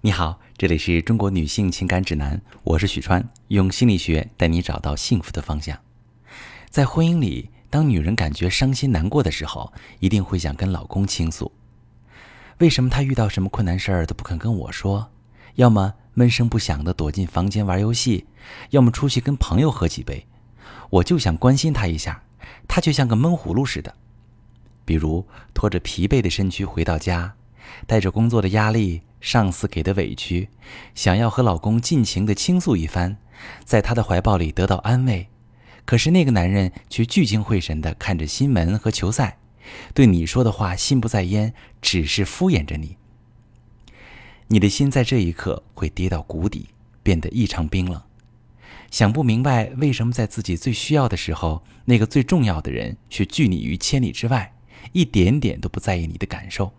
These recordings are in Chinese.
你好，这里是中国女性情感指南，我是许川，用心理学带你找到幸福的方向。在婚姻里，当女人感觉伤心难过的时候，一定会想跟老公倾诉。为什么她遇到什么困难事儿都不肯跟我说？要么闷声不响的躲进房间玩游戏，要么出去跟朋友喝几杯。我就想关心她一下，她却像个闷葫芦似的。比如拖着疲惫的身躯回到家，带着工作的压力、上司给的委屈，想要和老公尽情的倾诉一番，在他的怀抱里得到安慰。可是那个男人却聚精会神地看着新闻和球赛，对你说的话心不在焉，只是敷衍着你。你的心在这一刻会跌到谷底，变得异常冰冷，想不明白为什么在自己最需要的时候，那个最重要的人却拒你于千里之外。一点点都不在意你的感受，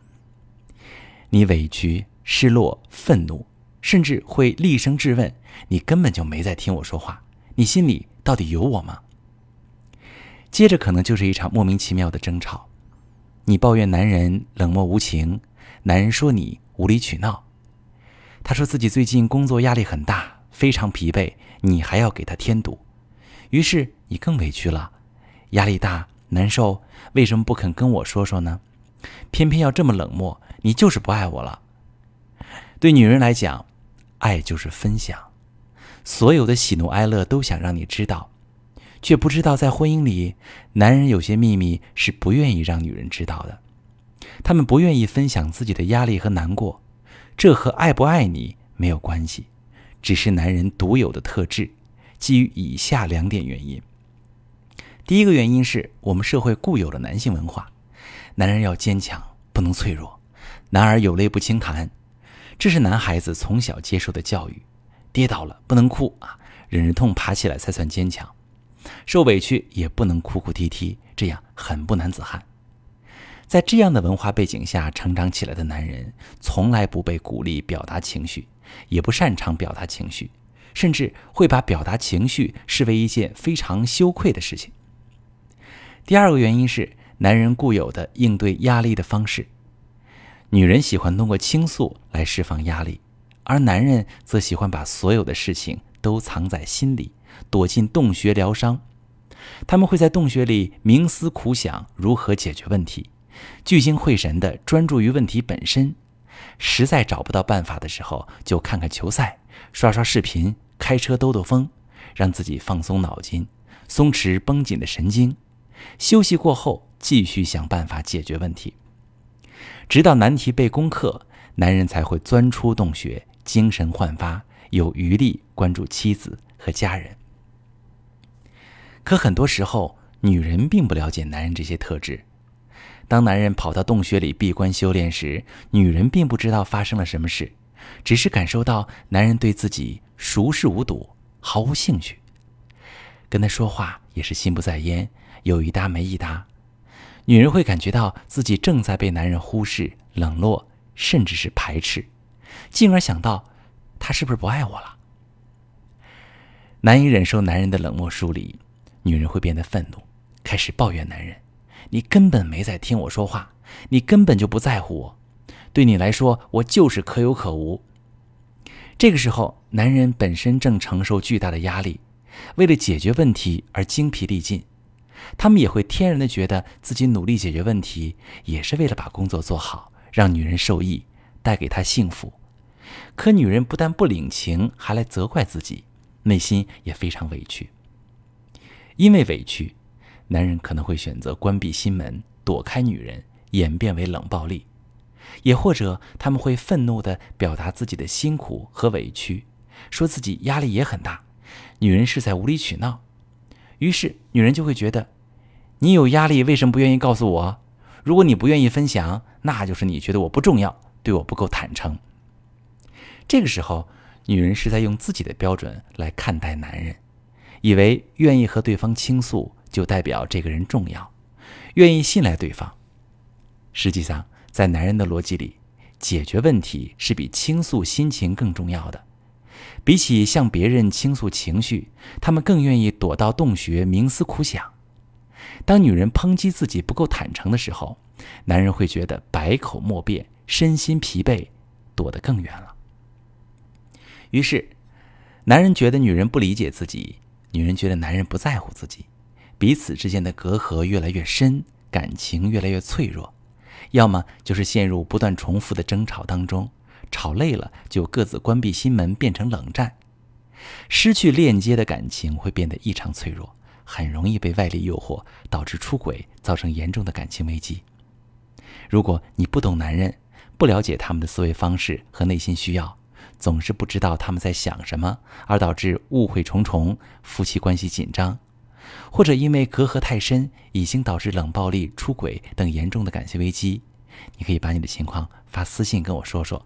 你委屈、失落、愤怒，甚至会厉声质问：“你根本就没在听我说话，你心里到底有我吗？”接着可能就是一场莫名其妙的争吵，你抱怨男人冷漠无情，男人说你无理取闹，他说自己最近工作压力很大，非常疲惫，你还要给他添堵，于是你更委屈了，压力大。难受，为什么不肯跟我说说呢？偏偏要这么冷漠，你就是不爱我了。对女人来讲，爱就是分享，所有的喜怒哀乐都想让你知道，却不知道在婚姻里，男人有些秘密是不愿意让女人知道的。他们不愿意分享自己的压力和难过，这和爱不爱你没有关系，只是男人独有的特质，基于以下两点原因。第一个原因是我们社会固有的男性文化，男人要坚强，不能脆弱，男儿有泪不轻弹，这是男孩子从小接受的教育。跌倒了不能哭啊，忍着痛爬起来才算坚强，受委屈也不能哭哭啼啼，这样很不男子汉。在这样的文化背景下成长起来的男人，从来不被鼓励表达情绪，也不擅长表达情绪，甚至会把表达情绪视为一件非常羞愧的事情。第二个原因是男人固有的应对压力的方式，女人喜欢通过倾诉来释放压力，而男人则喜欢把所有的事情都藏在心里，躲进洞穴疗伤。他们会在洞穴里冥思苦想如何解决问题，聚精会神地专注于问题本身。实在找不到办法的时候，就看看球赛，刷刷视频，开车兜兜风，让自己放松脑筋，松弛绷紧的神经。休息过后，继续想办法解决问题，直到难题被攻克，男人才会钻出洞穴，精神焕发，有余力关注妻子和家人。可很多时候，女人并不了解男人这些特质。当男人跑到洞穴里闭关修炼时，女人并不知道发生了什么事，只是感受到男人对自己熟视无睹，毫无兴趣，跟他说话也是心不在焉。有一搭没一搭，女人会感觉到自己正在被男人忽视、冷落，甚至是排斥，进而想到他是不是不爱我了？难以忍受男人的冷漠疏离，女人会变得愤怒，开始抱怨男人：“你根本没在听我说话，你根本就不在乎我，对你来说，我就是可有可无。”这个时候，男人本身正承受巨大的压力，为了解决问题而精疲力尽。他们也会天然的觉得自己努力解决问题，也是为了把工作做好，让女人受益，带给她幸福。可女人不但不领情，还来责怪自己，内心也非常委屈。因为委屈，男人可能会选择关闭心门，躲开女人，演变为冷暴力；也或者他们会愤怒地表达自己的辛苦和委屈，说自己压力也很大，女人是在无理取闹。于是，女人就会觉得，你有压力，为什么不愿意告诉我？如果你不愿意分享，那就是你觉得我不重要，对我不够坦诚。这个时候，女人是在用自己的标准来看待男人，以为愿意和对方倾诉就代表这个人重要，愿意信赖对方。实际上，在男人的逻辑里，解决问题是比倾诉心情更重要的。比起向别人倾诉情绪，他们更愿意躲到洞穴冥思苦想。当女人抨击自己不够坦诚的时候，男人会觉得百口莫辩，身心疲惫，躲得更远了。于是，男人觉得女人不理解自己，女人觉得男人不在乎自己，彼此之间的隔阂越来越深，感情越来越脆弱。要么就是陷入不断重复的争吵当中，吵累了就各自关闭心门，变成冷战。失去链接的感情会变得异常脆弱，很容易被外力诱惑，导致出轨，造成严重的感情危机。如果你不懂男人，不了解他们的思维方式和内心需要，总是不知道他们在想什么，而导致误会重重，夫妻关系紧张，或者因为隔阂太深，已经导致冷暴力、出轨等严重的感情危机，你可以把你的情况发私信跟我说说，